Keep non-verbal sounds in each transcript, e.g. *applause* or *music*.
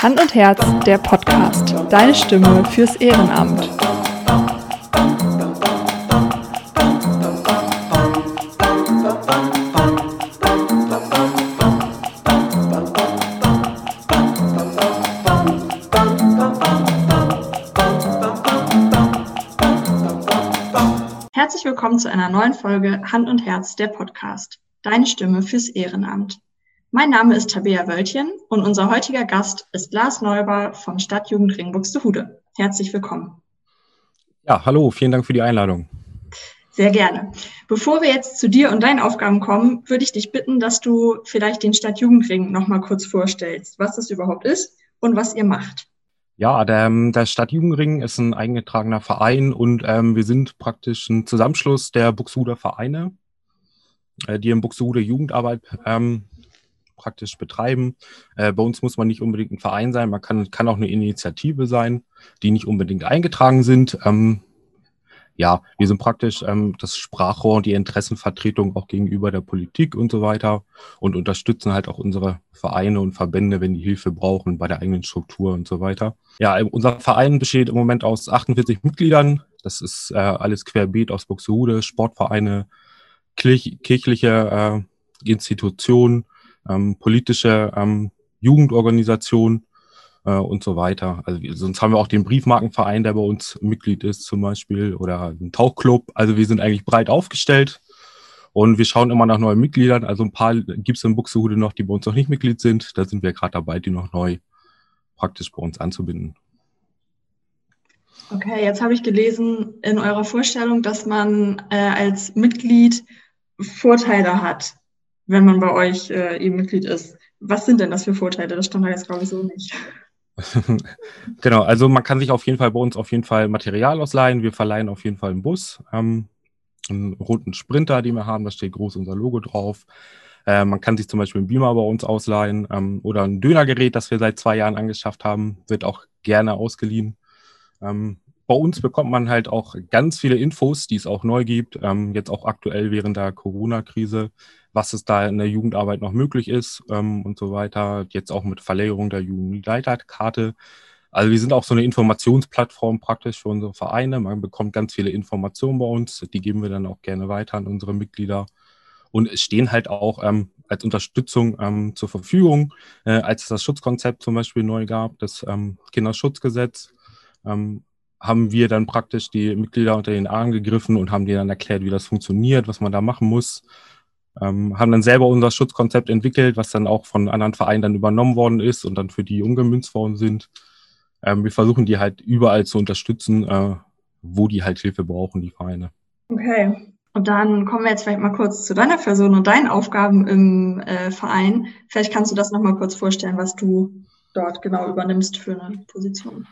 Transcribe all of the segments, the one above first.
Hand und Herz, der Podcast. Deine Stimme fürs Ehrenamt. Herzlich willkommen zu einer neuen Folge Hand und Herz, der Podcast. Deine Stimme fürs Ehrenamt. Mein Name ist Tabea Wöltchen und unser heutiger Gast ist Lars Neuber von Stadtjugendring Buxtehude. Herzlich willkommen. Ja, hallo, vielen Dank für die Einladung. Sehr gerne. Bevor wir jetzt zu dir und deinen Aufgaben kommen, würde ich dich bitten, dass du vielleicht den Stadtjugendring noch mal kurz vorstellst, was das überhaupt ist und was ihr macht. Ja, der, ähm, der Stadtjugendring ist ein eingetragener Verein und ähm, wir sind praktisch ein Zusammenschluss der Buxtehuder Vereine, äh, die im Buxtehuder Jugendarbeit ähm, praktisch betreiben. Äh, bei uns muss man nicht unbedingt ein Verein sein, man kann, kann auch eine Initiative sein, die nicht unbedingt eingetragen sind. Ähm, ja, wir sind praktisch ähm, das Sprachrohr und die Interessenvertretung auch gegenüber der Politik und so weiter und unterstützen halt auch unsere Vereine und Verbände, wenn die Hilfe brauchen bei der eigenen Struktur und so weiter. Ja, unser Verein besteht im Moment aus 48 Mitgliedern. Das ist äh, alles querbeet aus Buxtehude, Sportvereine, kirch kirchliche äh, Institutionen, ähm, politische ähm, Jugendorganisationen äh, und so weiter. Also sonst haben wir auch den Briefmarkenverein, der bei uns Mitglied ist zum Beispiel oder einen Tauchclub. Also wir sind eigentlich breit aufgestellt und wir schauen immer nach neuen Mitgliedern. Also ein paar gibt es in Buxtehude noch, die bei uns noch nicht Mitglied sind. Da sind wir gerade dabei, die noch neu praktisch bei uns anzubinden. Okay, jetzt habe ich gelesen in eurer Vorstellung, dass man äh, als Mitglied Vorteile hat wenn man bei euch äh, eben Mitglied ist. Was sind denn das für Vorteile? Das stand da jetzt, glaube ich, so nicht. *laughs* genau, also man kann sich auf jeden Fall bei uns auf jeden Fall Material ausleihen. Wir verleihen auf jeden Fall einen Bus, ähm, einen roten Sprinter, den wir haben, da steht groß unser Logo drauf. Äh, man kann sich zum Beispiel einen Beamer bei uns ausleihen ähm, oder ein Dönergerät, das wir seit zwei Jahren angeschafft haben, wird auch gerne ausgeliehen. Ähm, bei uns bekommt man halt auch ganz viele Infos, die es auch neu gibt, ähm, jetzt auch aktuell während der Corona-Krise was es da in der Jugendarbeit noch möglich ist ähm, und so weiter. Jetzt auch mit Verlängerung der Jugendleiterkarte. Also wir sind auch so eine Informationsplattform praktisch für unsere Vereine. Man bekommt ganz viele Informationen bei uns. Die geben wir dann auch gerne weiter an unsere Mitglieder. Und es stehen halt auch ähm, als Unterstützung ähm, zur Verfügung, äh, als es das Schutzkonzept zum Beispiel neu gab, das ähm, Kinderschutzgesetz, ähm, haben wir dann praktisch die Mitglieder unter den Arm gegriffen und haben denen dann erklärt, wie das funktioniert, was man da machen muss ähm, haben dann selber unser Schutzkonzept entwickelt, was dann auch von anderen Vereinen dann übernommen worden ist und dann für die umgemünzt worden sind. Ähm, wir versuchen die halt überall zu unterstützen, äh, wo die halt Hilfe brauchen, die Vereine. Okay. Und dann kommen wir jetzt vielleicht mal kurz zu deiner Person und deinen Aufgaben im äh, Verein. Vielleicht kannst du das nochmal kurz vorstellen, was du dort genau übernimmst für eine Position.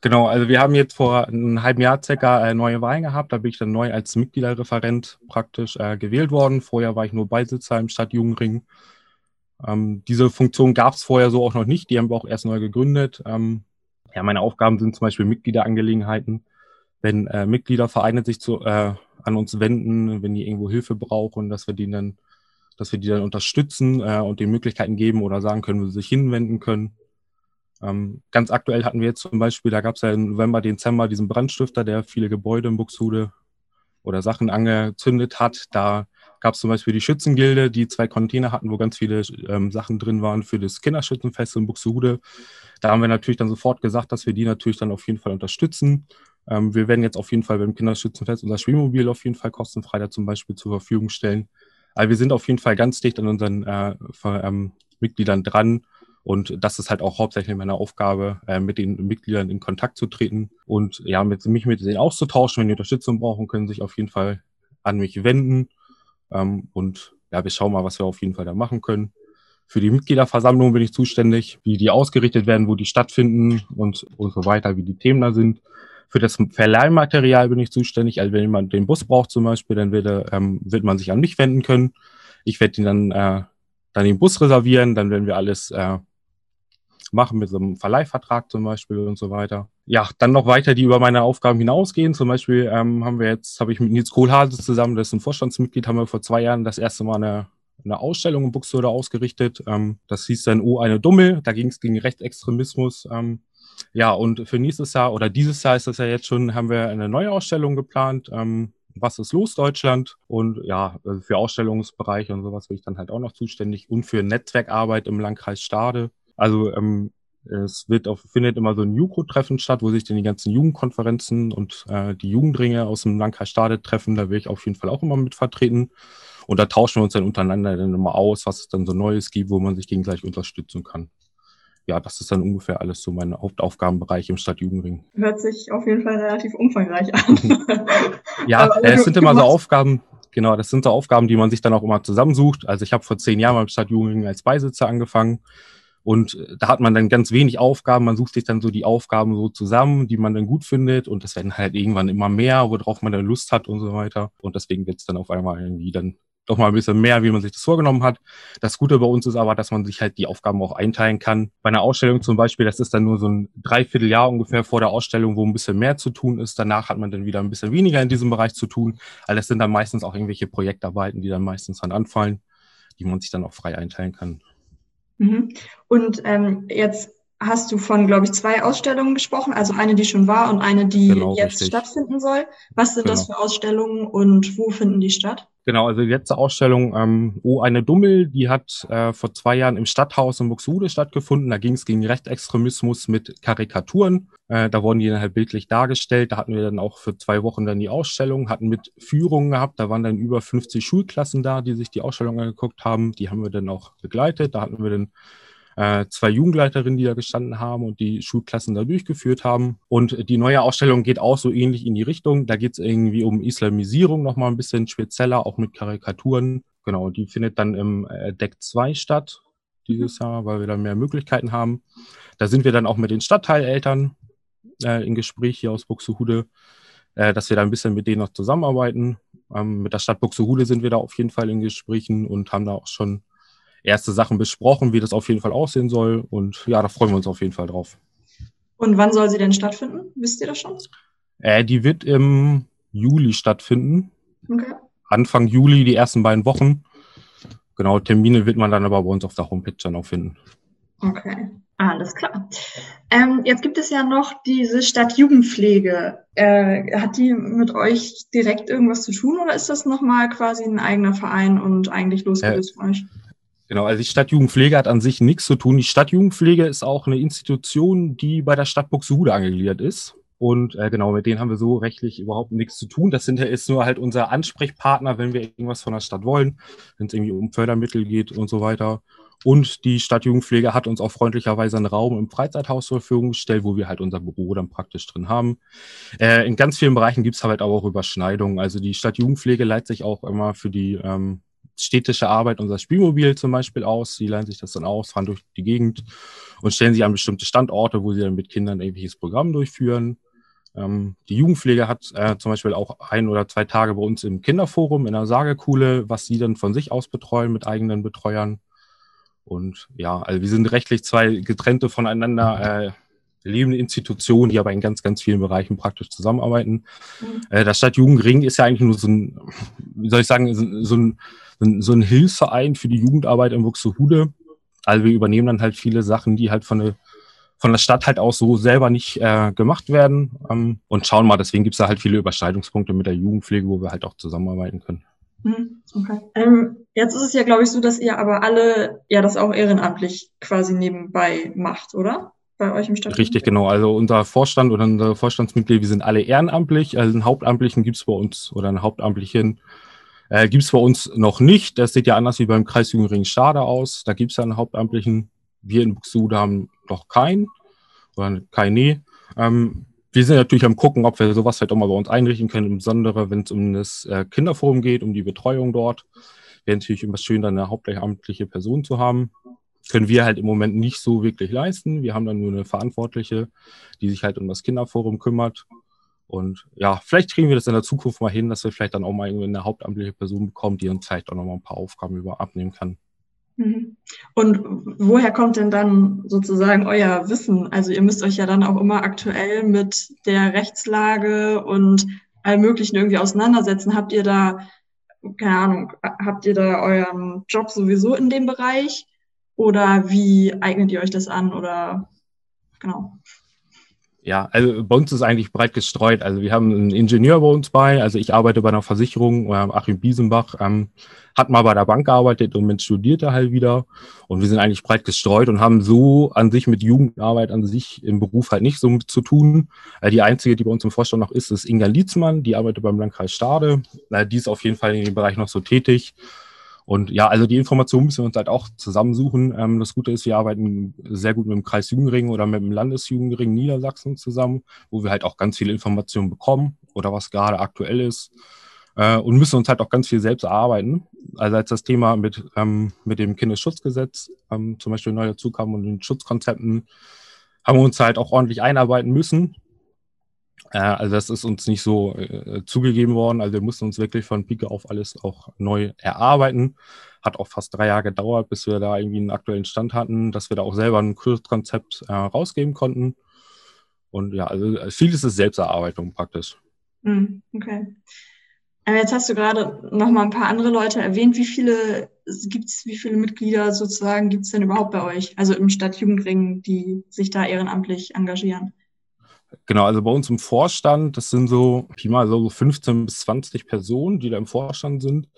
Genau, also wir haben jetzt vor einem halben Jahr circa äh, neue Wahlen gehabt. Da bin ich dann neu als Mitgliederreferent praktisch äh, gewählt worden. Vorher war ich nur Beisitzer im Stadtjugendring. Ähm, diese Funktion gab es vorher so auch noch nicht. Die haben wir auch erst neu gegründet. Ähm, ja, meine Aufgaben sind zum Beispiel Mitgliederangelegenheiten. Wenn äh, Mitgliedervereine sich zu, äh, an uns wenden, wenn die irgendwo Hilfe brauchen, dass wir die dann, dass wir die dann unterstützen äh, und die Möglichkeiten geben oder sagen können, wo sie sich hinwenden können. Ähm, ganz aktuell hatten wir jetzt zum Beispiel, da gab es ja im November, Dezember diesen Brandstifter, der viele Gebäude in Buxtehude oder Sachen angezündet hat. Da gab es zum Beispiel die Schützengilde, die zwei Container hatten, wo ganz viele ähm, Sachen drin waren für das Kinderschützenfest in Buxtehude. Da haben wir natürlich dann sofort gesagt, dass wir die natürlich dann auf jeden Fall unterstützen. Ähm, wir werden jetzt auf jeden Fall beim Kinderschützenfest unser Spielmobil auf jeden Fall kostenfrei da zum Beispiel zur Verfügung stellen. Also wir sind auf jeden Fall ganz dicht an unseren äh, ähm, Mitgliedern dran und das ist halt auch hauptsächlich meine Aufgabe, äh, mit den Mitgliedern in Kontakt zu treten und ja, mit, mich mit denen auszutauschen. Wenn die Unterstützung brauchen, können sich auf jeden Fall an mich wenden. Ähm, und ja, wir schauen mal, was wir auf jeden Fall da machen können. Für die Mitgliederversammlung bin ich zuständig, wie die ausgerichtet werden, wo die stattfinden und, und so weiter, wie die Themen da sind. Für das Verleihmaterial bin ich zuständig. Also wenn jemand den Bus braucht zum Beispiel, dann wird, ähm, wird man sich an mich wenden können. Ich werde ihn dann, äh, dann den Bus reservieren, dann werden wir alles äh, machen mit so einem Verleihvertrag zum Beispiel und so weiter. Ja, dann noch weiter, die über meine Aufgaben hinausgehen. Zum Beispiel ähm, haben wir jetzt, habe ich mit Nils Kohlhase zusammen, das ist ein Vorstandsmitglied, haben wir vor zwei Jahren das erste Mal eine eine Ausstellung in Buxtehude ausgerichtet. Ähm, das hieß dann Oh, eine Dummel. Da ging es gegen Rechtsextremismus. Ähm, ja, und für nächstes Jahr oder dieses Jahr ist das ja jetzt schon, haben wir eine neue Ausstellung geplant. Ähm, was ist los Deutschland? Und ja, also für Ausstellungsbereiche und sowas bin ich dann halt auch noch zuständig und für Netzwerkarbeit im Landkreis Stade. Also ähm, es wird auf, findet immer so ein Juko-Treffen statt, wo sich dann die ganzen Jugendkonferenzen und äh, die Jugendringe aus dem Landkreis Stade treffen. Da will ich auf jeden Fall auch immer mit vertreten. Und da tauschen wir uns dann untereinander dann immer aus, was es dann so Neues gibt, wo man sich gegenseitig unterstützen kann. Ja, das ist dann ungefähr alles so mein Hauptaufgabenbereich im Stadtjugendring. Hört sich auf jeden Fall relativ umfangreich an. *laughs* ja, es sind immer so Aufgaben, genau, das sind so Aufgaben, die man sich dann auch immer zusammensucht. Also ich habe vor zehn Jahren beim Stadtjugendring als Beisitzer angefangen. Und äh, da hat man dann ganz wenig Aufgaben. Man sucht sich dann so die Aufgaben so zusammen, die man dann gut findet. Und das werden halt irgendwann immer mehr, worauf man dann Lust hat und so weiter. Und deswegen wird es dann auf einmal irgendwie dann doch mal ein bisschen mehr, wie man sich das vorgenommen hat. Das Gute bei uns ist aber, dass man sich halt die Aufgaben auch einteilen kann. Bei einer Ausstellung zum Beispiel, das ist dann nur so ein Dreivierteljahr ungefähr vor der Ausstellung, wo ein bisschen mehr zu tun ist. Danach hat man dann wieder ein bisschen weniger in diesem Bereich zu tun. All das sind dann meistens auch irgendwelche Projektarbeiten, die dann meistens dann anfallen, die man sich dann auch frei einteilen kann. Mhm. Und ähm, jetzt hast du von, glaube ich, zwei Ausstellungen gesprochen, also eine, die schon war und eine, die genau, jetzt richtig. stattfinden soll. Was sind genau. das für Ausstellungen und wo finden die statt? Genau, also die letzte Ausstellung, ähm, Oh, eine Dummel, die hat äh, vor zwei Jahren im Stadthaus in Buxtehude stattgefunden. Da ging es gegen Rechtsextremismus mit Karikaturen. Äh, da wurden die dann halt bildlich dargestellt. Da hatten wir dann auch für zwei Wochen dann die Ausstellung, hatten mit Führungen gehabt. Da waren dann über 50 Schulklassen da, die sich die Ausstellung angeguckt haben. Die haben wir dann auch begleitet. Da hatten wir dann äh, zwei Jugendleiterinnen, die da gestanden haben und die Schulklassen da durchgeführt haben. Und die neue Ausstellung geht auch so ähnlich in die Richtung. Da geht es irgendwie um Islamisierung nochmal ein bisschen spezieller, auch mit Karikaturen. Genau, die findet dann im äh, Deck 2 statt dieses Jahr, weil wir da mehr Möglichkeiten haben. Da sind wir dann auch mit den Stadtteileltern äh, in Gespräch hier aus Buxtehude, äh, dass wir da ein bisschen mit denen noch zusammenarbeiten. Ähm, mit der Stadt Buxtehude sind wir da auf jeden Fall in Gesprächen und haben da auch schon erste Sachen besprochen, wie das auf jeden Fall aussehen soll. Und ja, da freuen wir uns auf jeden Fall drauf. Und wann soll sie denn stattfinden? Wisst ihr das schon? Äh, die wird im Juli stattfinden. Okay. Anfang Juli, die ersten beiden Wochen. Genau, Termine wird man dann aber bei uns auf der Homepage dann auch finden. Okay, alles klar. Ähm, jetzt gibt es ja noch diese Stadtjugendpflege. Äh, hat die mit euch direkt irgendwas zu tun oder ist das nochmal quasi ein eigener Verein und eigentlich losgelöst äh, von euch? Genau, also die Stadtjugendpflege hat an sich nichts zu tun. Die Stadtjugendpflege ist auch eine Institution, die bei der Stadt Buxtehude angegliedert ist. Und äh, genau, mit denen haben wir so rechtlich überhaupt nichts zu tun. Das sind, ist nur halt unser Ansprechpartner, wenn wir irgendwas von der Stadt wollen, wenn es irgendwie um Fördermittel geht und so weiter. Und die Stadtjugendpflege hat uns auch freundlicherweise einen Raum im Freizeithaus zur Verfügung gestellt, wo wir halt unser Büro dann praktisch drin haben. Äh, in ganz vielen Bereichen gibt es halt aber auch Überschneidungen. Also die Stadtjugendpflege leitet sich auch immer für die ähm, städtische Arbeit unser Spielmobil zum Beispiel aus. Sie leihen sich das dann aus, fahren durch die Gegend und stellen sich an bestimmte Standorte, wo sie dann mit Kindern irgendwelches Programm durchführen. Ähm, die Jugendpflege hat äh, zum Beispiel auch ein oder zwei Tage bei uns im Kinderforum in der Sagekuhle, was sie dann von sich aus betreuen mit eigenen Betreuern. Und ja, also wir sind rechtlich zwei getrennte voneinander äh, lebende Institutionen, die aber in ganz, ganz vielen Bereichen praktisch zusammenarbeiten. Mhm. Äh, das Stadtjugendring ist ja eigentlich nur so ein, wie soll ich sagen, so, ein so ein Hilfsverein für die Jugendarbeit in Buxtehude. Also wir übernehmen dann halt viele Sachen, die halt von der, von der Stadt halt aus so selber nicht äh, gemacht werden ähm, und schauen mal, deswegen gibt es da halt viele Überschneidungspunkte mit der Jugendpflege, wo wir halt auch zusammenarbeiten können. Mhm, okay. Ähm, jetzt ist es ja, glaube ich, so, dass ihr aber alle ja das auch ehrenamtlich quasi nebenbei macht, oder? Bei euch im Stadt. Richtig, genau. Also unser Vorstand oder unsere Vorstandsmitglieder, wir sind alle ehrenamtlich. Also einen Hauptamtlichen gibt es bei uns oder einen Hauptamtlichen äh, gibt es bei uns noch nicht. Das sieht ja anders wie beim Kreis Jüngering Stade aus. Da gibt es ja einen Hauptamtlichen. Wir in Buxtehude haben noch keinen oder keine. Ähm, wir sind natürlich am gucken, ob wir sowas halt auch mal bei uns einrichten können, insbesondere wenn es um das äh, Kinderforum geht, um die Betreuung dort. Wäre natürlich immer schön, dann eine hauptamtliche Person zu haben. Können wir halt im Moment nicht so wirklich leisten. Wir haben dann nur eine Verantwortliche, die sich halt um das Kinderforum kümmert. Und ja, vielleicht kriegen wir das in der Zukunft mal hin, dass wir vielleicht dann auch mal eine hauptamtliche Person bekommen, die uns vielleicht auch noch mal ein paar Aufgaben über abnehmen kann. Mhm. Und woher kommt denn dann sozusagen euer Wissen? Also ihr müsst euch ja dann auch immer aktuell mit der Rechtslage und allem Möglichen irgendwie auseinandersetzen. Habt ihr da keine Ahnung, habt ihr da euren Job sowieso in dem Bereich? Oder wie eignet ihr euch das an? Oder genau. Ja, also bei uns ist eigentlich breit gestreut. Also wir haben einen Ingenieur bei uns bei. Also ich arbeite bei einer Versicherung, Achim Biesenbach ähm, hat mal bei der Bank gearbeitet und mit studierte halt wieder. Und wir sind eigentlich breit gestreut und haben so an sich mit Jugendarbeit an sich im Beruf halt nicht so zu tun. Äh, die einzige, die bei uns im Vorstand noch ist, ist Inga Lietzmann. Die arbeitet beim Landkreis Stade. Äh, die ist auf jeden Fall in dem Bereich noch so tätig. Und ja, also die Informationen müssen wir uns halt auch zusammensuchen. Ähm, das Gute ist, wir arbeiten sehr gut mit dem Kreis Jugendring oder mit dem Landesjugendring Niedersachsen zusammen, wo wir halt auch ganz viele Informationen bekommen oder was gerade aktuell ist. Äh, und müssen uns halt auch ganz viel selbst erarbeiten. Also als das Thema mit, ähm, mit dem Kindesschutzgesetz ähm, zum Beispiel neu dazu kam und den Schutzkonzepten, haben wir uns halt auch ordentlich einarbeiten müssen. Äh, also das ist uns nicht so äh, zugegeben worden. Also wir mussten uns wirklich von Pike auf alles auch neu erarbeiten. Hat auch fast drei Jahre gedauert, bis wir da irgendwie einen aktuellen Stand hatten, dass wir da auch selber ein Kurskonzept äh, rausgeben konnten. Und ja, also vieles ist Selbsterarbeitung praktisch. Hm, okay. Äh, jetzt hast du gerade noch mal ein paar andere Leute erwähnt. Wie viele gibt's, wie viele Mitglieder sozusagen gibt es denn überhaupt bei euch? Also im Stadtjugendring, die sich da ehrenamtlich engagieren? Genau, also bei uns im Vorstand, das sind so, Pi mal so 15 bis 20 Personen, die da im Vorstand sind.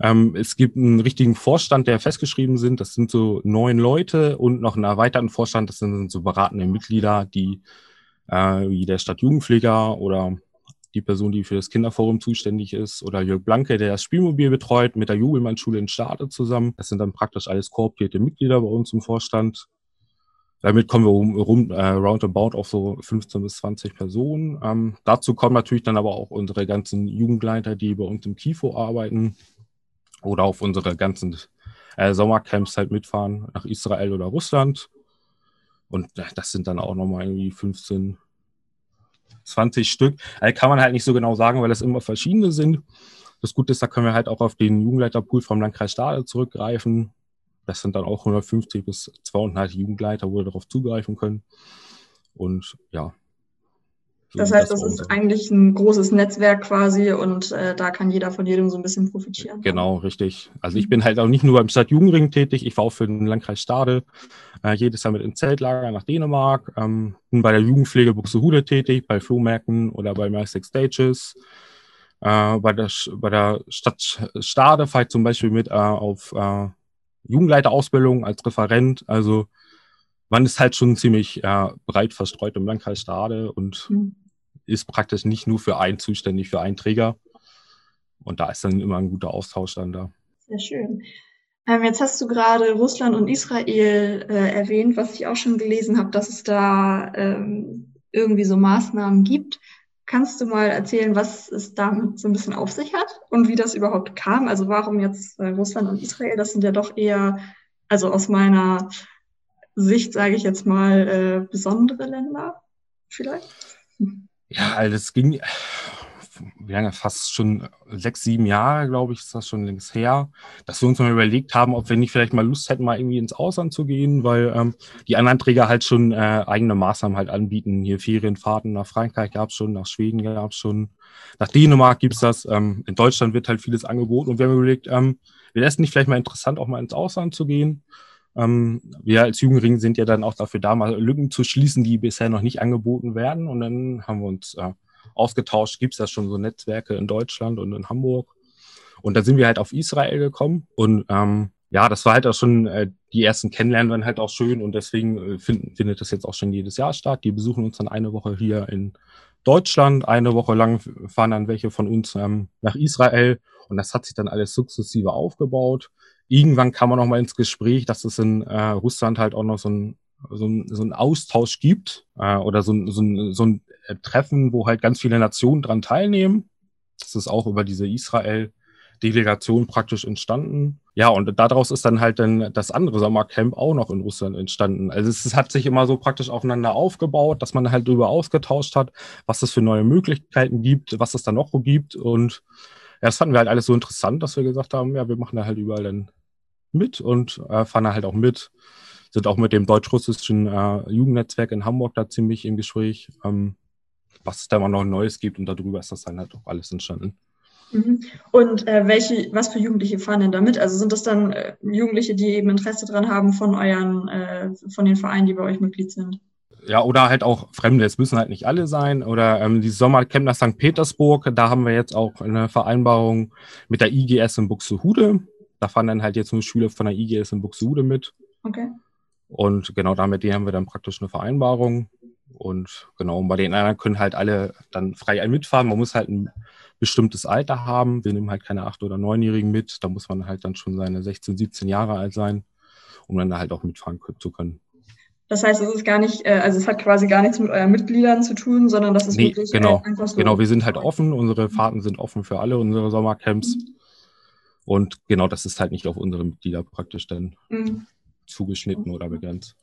Ähm, es gibt einen richtigen Vorstand, der festgeschrieben sind. Das sind so neun Leute und noch einen erweiterten Vorstand. Das sind so beratende Mitglieder, die äh, wie der Stadtjugendpfleger oder die Person, die für das Kinderforum zuständig ist, oder Jörg Blanke, der das Spielmobil betreut, mit der Jubelmann-Schule in Stade zusammen. Das sind dann praktisch alles kooptierte Mitglieder bei uns im Vorstand. Damit kommen wir rum, äh, roundabout auf so 15 bis 20 Personen. Ähm, dazu kommen natürlich dann aber auch unsere ganzen Jugendleiter, die bei uns im KIFO arbeiten oder auf unsere ganzen äh, Sommercamps halt mitfahren nach Israel oder Russland. Und äh, das sind dann auch nochmal irgendwie 15, 20 Stück. Also kann man halt nicht so genau sagen, weil das immer verschiedene sind. Das Gute ist, da können wir halt auch auf den Jugendleiterpool vom Landkreis Stade zurückgreifen. Das sind dann auch 150 bis 200 Jugendleiter, wo wir darauf zugreifen können. Und ja. So das heißt, das, das ist eigentlich ein großes Netzwerk quasi und äh, da kann jeder von jedem so ein bisschen profitieren. Genau, richtig. Also ich mhm. bin halt auch nicht nur beim Stadtjugendring tätig, ich war auch für den Landkreis Stade äh, jedes Jahr mit ins Zeltlager nach Dänemark, ähm, bin bei der Jugendpflege Buxtehude tätig, bei Flohmärkten oder bei My Six Stages. Äh, bei, der, bei der Stadt Stade fahre ich zum Beispiel mit äh, auf äh, Jugendleiterausbildung als Referent. Also man ist halt schon ziemlich äh, breit verstreut im Landkreis Stade und mhm. ist praktisch nicht nur für einen zuständig, für einen Träger. Und da ist dann immer ein guter Austausch dann da. Sehr schön. Ähm, jetzt hast du gerade Russland und Israel äh, erwähnt, was ich auch schon gelesen habe, dass es da ähm, irgendwie so Maßnahmen gibt. Kannst du mal erzählen, was es damit so ein bisschen auf sich hat und wie das überhaupt kam? Also warum jetzt äh, Russland und Israel? Das sind ja doch eher, also aus meiner Sicht sage ich jetzt mal, äh, besondere Länder vielleicht. Ja, also es ging, wie lange, fast schon sechs, sieben Jahre, glaube ich, ist das schon längst her, dass wir uns mal überlegt haben, ob wir nicht vielleicht mal Lust hätten, mal irgendwie ins Ausland zu gehen, weil ähm, die anderen Träger halt schon äh, eigene Maßnahmen halt anbieten. Hier Ferienfahrten nach Frankreich gab es schon, nach Schweden gab es schon, nach Dänemark gibt's das. Ähm, in Deutschland wird halt vieles angeboten und wir haben überlegt, ähm, wäre es nicht vielleicht mal interessant, auch mal ins Ausland zu gehen? Ähm, wir als Jugendring sind ja dann auch dafür da, mal Lücken zu schließen, die bisher noch nicht angeboten werden. Und dann haben wir uns äh, ausgetauscht, gibt es ja schon so Netzwerke in Deutschland und in Hamburg. Und da sind wir halt auf Israel gekommen und ähm, ja, das war halt auch schon, äh, die ersten Kennenlernen waren halt auch schön und deswegen äh, find, findet das jetzt auch schon jedes Jahr statt. Die besuchen uns dann eine Woche hier in Deutschland, eine Woche lang fahren dann welche von uns ähm, nach Israel und das hat sich dann alles sukzessive aufgebaut. Irgendwann kam man noch mal ins Gespräch, dass es in äh, Russland halt auch noch so ein so ein, so ein Austausch gibt äh, oder so ein, so, ein, so ein äh, Treffen, wo halt ganz viele Nationen dran teilnehmen. Das ist auch über diese Israel-Delegation praktisch entstanden. Ja, und daraus ist dann halt dann das andere Sommercamp auch noch in Russland entstanden. Also es, es hat sich immer so praktisch aufeinander aufgebaut, dass man halt darüber ausgetauscht hat, was es für neue Möglichkeiten gibt, was es da noch gibt. Und ja, das fanden wir halt alles so interessant, dass wir gesagt haben, ja, wir machen da halt überall dann mit und äh, fahren da halt auch mit sind auch mit dem deutsch-russischen äh, Jugendnetzwerk in Hamburg da ziemlich im Gespräch, ähm, was es da mal noch Neues gibt und darüber ist das dann halt auch alles entstanden. Mhm. Und äh, welche, was für Jugendliche fahren denn da mit? Also sind das dann äh, Jugendliche, die eben Interesse dran haben von euren, äh, von den Vereinen, die bei euch Mitglied sind? Ja, oder halt auch Fremde. Es müssen halt nicht alle sein. Oder ähm, die Sommercamp nach St. Petersburg, da haben wir jetzt auch eine Vereinbarung mit der IGS in Buxtehude. Da fahren dann halt jetzt nur Schüler von der IGS in Buxtehude mit. Okay. Und genau damit haben wir dann praktisch eine Vereinbarung. Und genau, und bei den anderen können halt alle dann frei mitfahren. Man muss halt ein bestimmtes Alter haben. Wir nehmen halt keine 8- oder 9-Jährigen mit. Da muss man halt dann schon seine 16, 17 Jahre alt sein, um dann halt auch mitfahren zu können. Das heißt, es ist gar nicht, äh, also es hat quasi gar nichts mit euren Mitgliedern zu tun, sondern das ist nee, wirklich genau, einfach so. Genau, wir sind halt offen, unsere Fahrten sind offen für alle unsere Sommercamps. Mhm. Und genau, das ist halt nicht auf unsere Mitglieder praktisch dann mhm. Zugeschnitten oder begrenzt.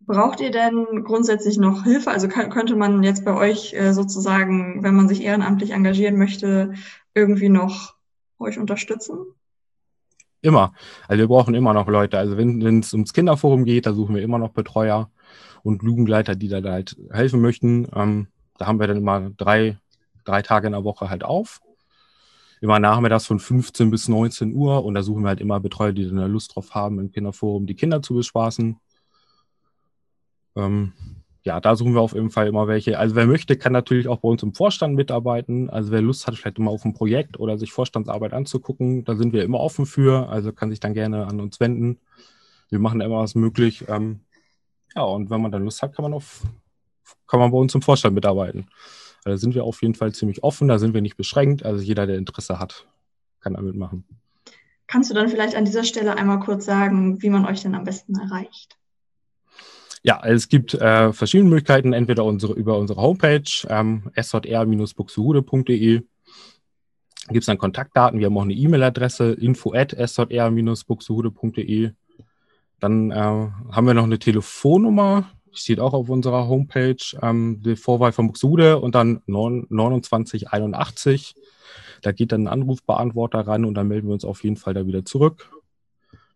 Braucht ihr denn grundsätzlich noch Hilfe? Also könnte man jetzt bei euch äh, sozusagen, wenn man sich ehrenamtlich engagieren möchte, irgendwie noch euch unterstützen? Immer. Also wir brauchen immer noch Leute. Also wenn es ums Kinderforum geht, da suchen wir immer noch Betreuer und Jugendleiter, die da halt helfen möchten. Ähm, da haben wir dann immer drei, drei Tage in der Woche halt auf. Immer nachmittags von 15 bis 19 Uhr und da suchen wir halt immer Betreuer, die dann Lust drauf haben, im Kinderforum die Kinder zu bespaßen. Ähm, ja, da suchen wir auf jeden Fall immer welche. Also wer möchte, kann natürlich auch bei uns im Vorstand mitarbeiten. Also wer Lust hat, vielleicht immer auf ein Projekt oder sich Vorstandsarbeit anzugucken, da sind wir immer offen für. Also kann sich dann gerne an uns wenden. Wir machen immer was möglich. Ähm, ja, und wenn man dann Lust hat, kann man auf, kann man bei uns im Vorstand mitarbeiten. Da sind wir auf jeden Fall ziemlich offen, da sind wir nicht beschränkt. Also jeder, der Interesse hat, kann da mitmachen. Kannst du dann vielleicht an dieser Stelle einmal kurz sagen, wie man euch denn am besten erreicht? Ja, es gibt äh, verschiedene Möglichkeiten, entweder unsere, über unsere Homepage ähm, sjr-buxtehude.de gibt es dann Kontaktdaten. Wir haben auch eine E-Mail-Adresse info at sjr-buxtehude.de. Dann äh, haben wir noch eine Telefonnummer, steht auch auf unserer Homepage, ähm, die Vorwahl von Buxtehude und dann 2981. Da geht dann ein Anrufbeantworter ran und dann melden wir uns auf jeden Fall da wieder zurück.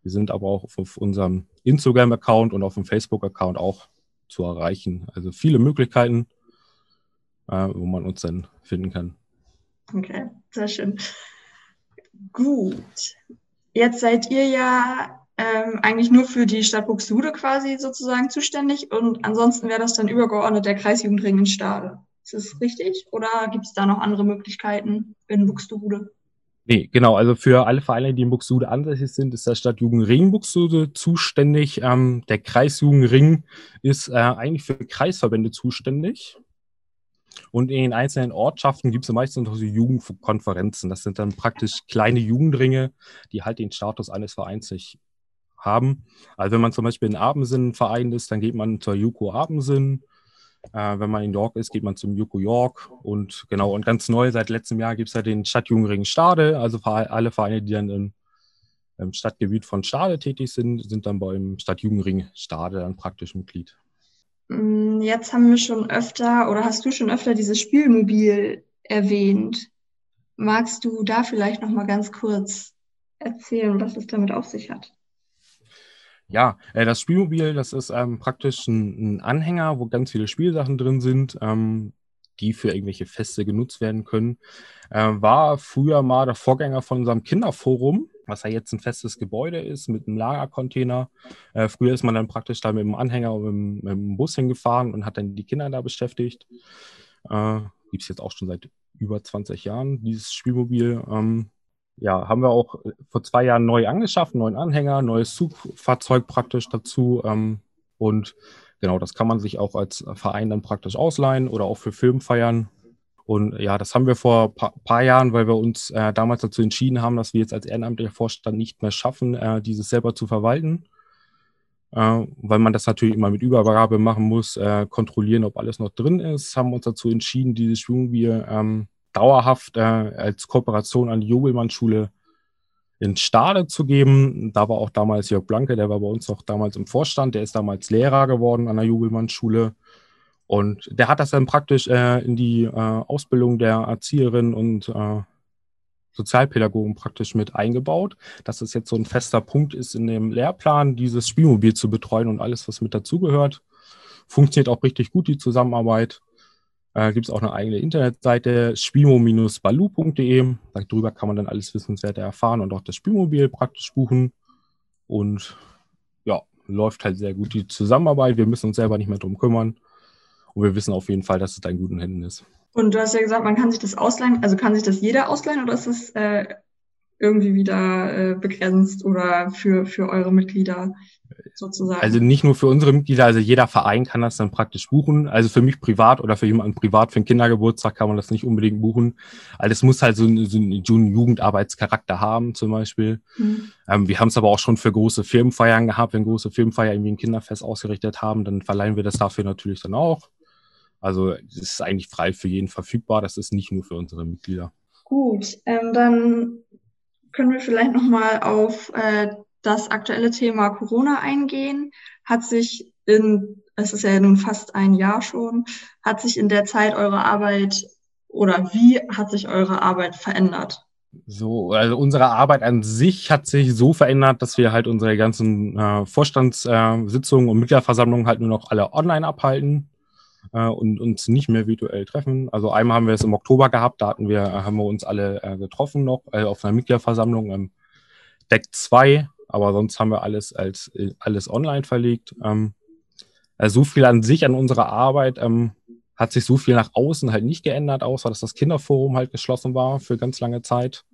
Wir sind aber auch auf unserem Instagram-Account und auf dem Facebook-Account auch zu erreichen. Also viele Möglichkeiten, äh, wo man uns dann finden kann. Okay, sehr schön. Gut. Jetzt seid ihr ja ähm, eigentlich nur für die Stadt Buxtehude quasi sozusagen zuständig und ansonsten wäre das dann übergeordnet der Kreisjugendring in Stade. Ist das richtig oder gibt es da noch andere Möglichkeiten in Buxtehude? Nee, genau. Also für alle Vereine, die in Buxtehude ansässig sind, ist der Stadtjugendring Buxtehude zuständig. Ähm, der Kreisjugendring ist äh, eigentlich für Kreisverbände zuständig. Und in den einzelnen Ortschaften gibt es meistens noch so Jugendkonferenzen. Das sind dann praktisch kleine Jugendringe, die halt den Status eines Vereins nicht haben. Also wenn man zum Beispiel in Abendsinn Verein ist, dann geht man zur Juko Abendsinn. Äh, wenn man in York ist, geht man zum Yuko York. Und genau, und ganz neu, seit letztem Jahr gibt es ja den Stadtjugendring Stade. Also alle Vereine, die dann im, im Stadtgebiet von Stade tätig sind, sind dann beim Stadtjugendring Stade dann praktisch Mitglied. Mm, jetzt haben wir schon öfter oder hast du schon öfter dieses Spielmobil erwähnt. Magst du da vielleicht noch mal ganz kurz erzählen, was es damit auf sich hat? Ja, äh, das Spielmobil, das ist ähm, praktisch ein, ein, Anhänger, wo ganz viele Spielsachen drin sind, ähm, die für irgendwelche Feste genutzt werden können. Äh, war früher mal der Vorgänger von unserem Kinderforum, was ja jetzt ein festes Gebäude ist mit einem Lagercontainer. Äh, früher ist man dann praktisch da mit dem Anhänger und mit, mit dem Bus hingefahren und hat dann die Kinder da beschäftigt. Äh, Gibt es jetzt auch schon seit über 20 Jahren, dieses Spielmobil. Ähm, ja, haben wir auch äh, vor zwei Jahren neu angeschafft, neuen Anhänger, neues Zugfahrzeug praktisch dazu. Ähm, und genau, das kann man sich auch als Verein dann praktisch ausleihen oder auch für Filmfeiern. Und ja, das haben wir vor ein pa paar Jahren, weil wir uns äh, damals dazu entschieden haben, dass wir jetzt als ehrenamtlicher Vorstand nicht mehr schaffen, äh, dieses selber zu verwalten. Äh, weil man das natürlich immer mit Übergabe machen muss, äh, kontrollieren, ob alles noch drin ist, haben uns dazu entschieden, dieses Schwungbier ähm, dauerhaft äh, als Kooperation an die Jubelmann-Schule in Stade zu geben. Da war auch damals Jörg Blanke, der war bei uns auch damals im Vorstand, der ist damals Lehrer geworden an der Jubelmann-Schule. Und der hat das dann praktisch äh, in die äh, Ausbildung der Erzieherin und äh, Sozialpädagogen praktisch mit eingebaut, dass es jetzt so ein fester Punkt ist in dem Lehrplan, dieses Spielmobil zu betreuen und alles, was mit dazugehört. Funktioniert auch richtig gut, die Zusammenarbeit. Äh, Gibt es auch eine eigene Internetseite, spimo-balu.de. Darüber kann man dann alles Wissenswerte erfahren und auch das Spielmobil praktisch buchen. Und ja, läuft halt sehr gut die Zusammenarbeit. Wir müssen uns selber nicht mehr drum kümmern. Und wir wissen auf jeden Fall, dass es da in guten Händen ist. Und du hast ja gesagt, man kann sich das ausleihen. Also kann sich das jeder ausleihen oder ist es äh, irgendwie wieder äh, begrenzt oder für, für eure Mitglieder sozusagen? Also nicht nur für unsere Mitglieder, also jeder Verein kann das dann praktisch buchen. Also für mich privat oder für jemanden privat, für einen Kindergeburtstag kann man das nicht unbedingt buchen. Also es muss halt so, ein, so einen Jugendarbeitscharakter haben zum Beispiel. Mhm. Ähm, wir haben es aber auch schon für große Firmenfeiern gehabt. Wenn große Firmenfeiern irgendwie ein Kinderfest ausgerichtet haben, dann verleihen wir das dafür natürlich dann auch. Also es ist eigentlich frei für jeden verfügbar. Das ist nicht nur für unsere Mitglieder. Gut, ähm, dann können wir vielleicht nochmal auf äh, das aktuelle Thema Corona eingehen. Hat sich in, es ist ja nun fast ein Jahr schon, hat sich in der Zeit eure Arbeit oder wie hat sich eure Arbeit verändert? So, also unsere Arbeit an sich hat sich so verändert, dass wir halt unsere ganzen äh, Vorstandssitzungen äh, und Mitgliederversammlungen halt nur noch alle online abhalten äh, und uns nicht mehr virtuell treffen. Also einmal haben wir es im Oktober gehabt, da hatten wir, äh, haben wir uns alle äh, getroffen noch äh, auf einer Mitgliederversammlung im Deck 2, aber sonst haben wir alles als äh, alles online verlegt. Ähm, also so viel an sich an unserer Arbeit ähm, hat sich so viel nach außen halt nicht geändert, außer dass das Kinderforum halt geschlossen war für ganz lange Zeit,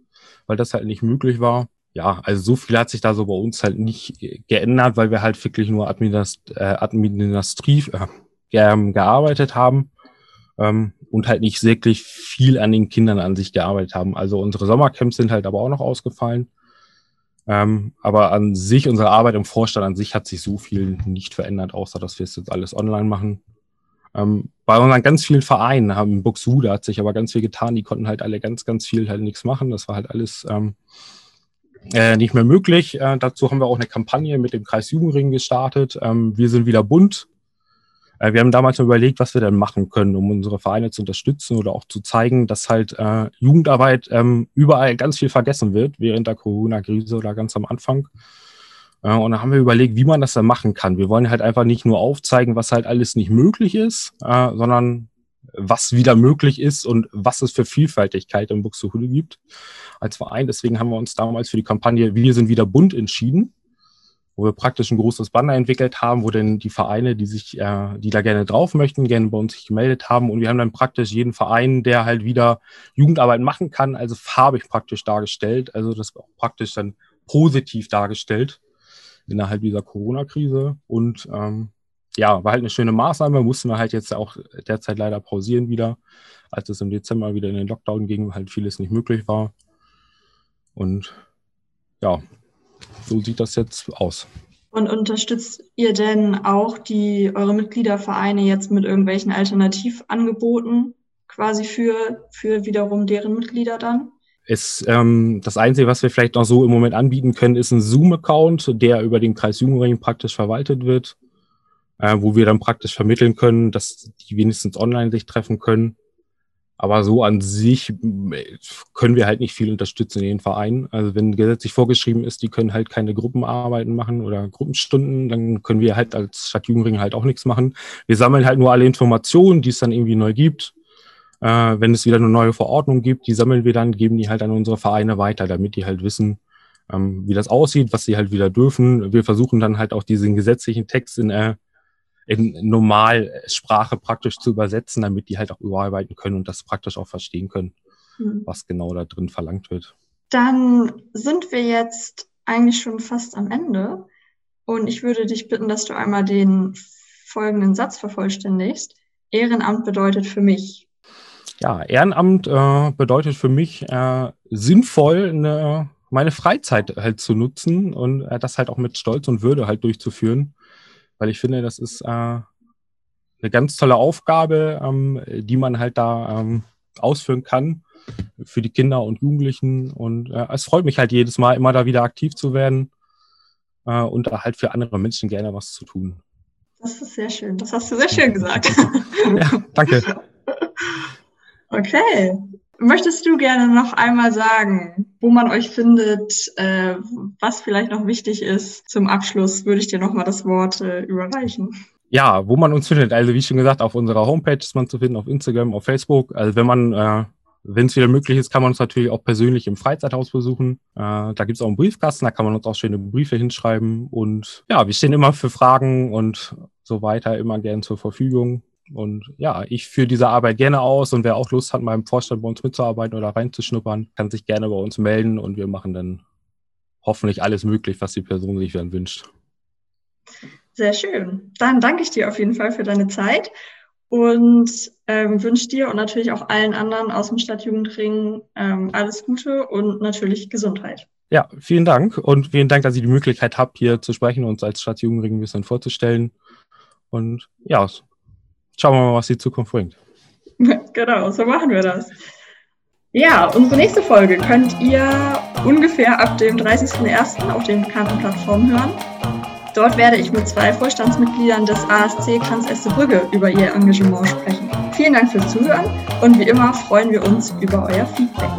weil das halt nicht möglich war ja, also so viel hat sich da so bei uns halt nicht geändert, weil wir halt wirklich nur administrativ, äh, administrativ äh, ähm, gearbeitet haben ähm, und halt nicht wirklich viel an den Kindern an sich gearbeitet haben. Also unsere Sommercamps sind halt aber auch noch ausgefallen. Ähm, aber an sich, unsere Arbeit im Vorstand an sich hat sich so viel nicht verändert, außer dass wir es jetzt alles online machen. Ähm, bei unseren ganz vielen Vereinen haben Buxude hat sich aber ganz viel getan. Die konnten halt alle ganz, ganz viel halt nichts machen. Das war halt alles ähm, äh, nicht mehr möglich. Äh, dazu haben wir auch eine Kampagne mit dem Kreis Jugendring gestartet. Ähm, wir sind wieder bunt. Äh, wir haben damals überlegt, was wir denn machen können, um unsere Vereine zu unterstützen oder auch zu zeigen, dass halt äh, Jugendarbeit ähm, überall ganz viel vergessen wird, während der Corona-Krise oder ganz am Anfang. Äh, und dann haben wir überlegt, wie man das dann machen kann. Wir wollen halt einfach nicht nur aufzeigen, was halt alles nicht möglich ist, äh, sondern was wieder möglich ist und was es für Vielfältigkeit im Buxtehude gibt als Verein. Deswegen haben wir uns damals für die Kampagne Wir sind wieder bunt entschieden wo wir praktisch ein großes Banner entwickelt haben, wo dann die Vereine, die sich, äh, die da gerne drauf möchten, gerne bei uns sich gemeldet haben. Und wir haben dann praktisch jeden Verein, der halt wieder Jugendarbeit machen kann, also farbig praktisch dargestellt. Also das auch praktisch dann positiv dargestellt innerhalb dieser Corona-Krise. Und ähm, ja, war halt eine schöne Maßnahme, mussten wir halt jetzt auch derzeit leider pausieren wieder, als es im Dezember wieder in den Lockdown ging, halt vieles nicht möglich war. Und ja, so sieht das jetzt aus. Und unterstützt ihr denn auch die eure Mitgliedervereine jetzt mit irgendwelchen Alternativangeboten quasi für, für wiederum deren Mitglieder dann? Es, ähm, das Einzige, was wir vielleicht noch so im Moment anbieten können, ist ein Zoom-Account, der über den Kreis Jugendring praktisch verwaltet wird, äh, wo wir dann praktisch vermitteln können, dass die wenigstens online sich treffen können. Aber so an sich äh, können wir halt nicht viel unterstützen in den Vereinen. Also wenn gesetzlich vorgeschrieben ist, die können halt keine Gruppenarbeiten machen oder Gruppenstunden, dann können wir halt als Stadt Jugendring halt auch nichts machen. Wir sammeln halt nur alle Informationen, die es dann irgendwie neu gibt. Äh, wenn es wieder eine neue Verordnung gibt, die sammeln wir dann, geben die halt an unsere Vereine weiter, damit die halt wissen, ähm, wie das aussieht, was sie halt wieder dürfen. Wir versuchen dann halt auch diesen gesetzlichen Text in äh, in Normalsprache praktisch zu übersetzen, damit die halt auch überarbeiten können und das praktisch auch verstehen können, mhm. was genau da drin verlangt wird. Dann sind wir jetzt eigentlich schon fast am Ende und ich würde dich bitten, dass du einmal den folgenden Satz vervollständigst. Ehrenamt bedeutet für mich. Ja, Ehrenamt äh, bedeutet für mich äh, sinnvoll eine, meine Freizeit halt zu nutzen und äh, das halt auch mit Stolz und Würde halt durchzuführen weil ich finde, das ist äh, eine ganz tolle Aufgabe, ähm, die man halt da ähm, ausführen kann für die Kinder und Jugendlichen. Und äh, es freut mich halt jedes Mal, immer da wieder aktiv zu werden äh, und da halt für andere Menschen gerne was zu tun. Das ist sehr schön. Das hast du sehr schön gesagt. ja, danke. *laughs* Okay. Möchtest du gerne noch einmal sagen, wo man euch findet, äh, was vielleicht noch wichtig ist? Zum Abschluss würde ich dir noch mal das Wort äh, überreichen. ja, wo man uns findet. Also wie schon gesagt, auf unserer Homepage ist man zu finden, auf Instagram, auf Facebook. Also wenn man, äh, wenn es wieder möglich ist, kann man uns natürlich auch persönlich im Freizeithaus besuchen. Äh, da gibt es auch einen Briefkasten, da kann man uns auch schöne Briefe hinschreiben. Und ja, wir stehen immer für Fragen und so weiter immer gern zur Verfügung. Und ja, ich führe diese Arbeit gerne aus und wer auch Lust hat, im Vorstand bei uns mitzuarbeiten oder reinzuschnuppern, kann sich gerne bei uns melden und wir machen dann hoffentlich alles möglich, was die Person sich dann wünscht. Sehr schön. Dann danke ich dir auf jeden Fall für deine Zeit und ähm, wünsche dir und natürlich auch allen anderen aus dem Stadtjugendring ähm, alles Gute und natürlich Gesundheit. Ja, vielen Dank und vielen Dank, dass ich die Möglichkeit habe, hier zu sprechen und uns als Stadtjugendring ein bisschen vorzustellen. Und ja, schauen wir mal, was die Zukunft bringt. *laughs* genau, so machen wir das. Ja, unsere nächste Folge könnt ihr ungefähr ab dem 30.01. auf den bekannten Plattformen hören. Dort werde ich mit zwei Vorstandsmitgliedern des ASC Kranz Brügge über ihr Engagement sprechen. Vielen Dank fürs Zuhören und wie immer freuen wir uns über euer Feedback.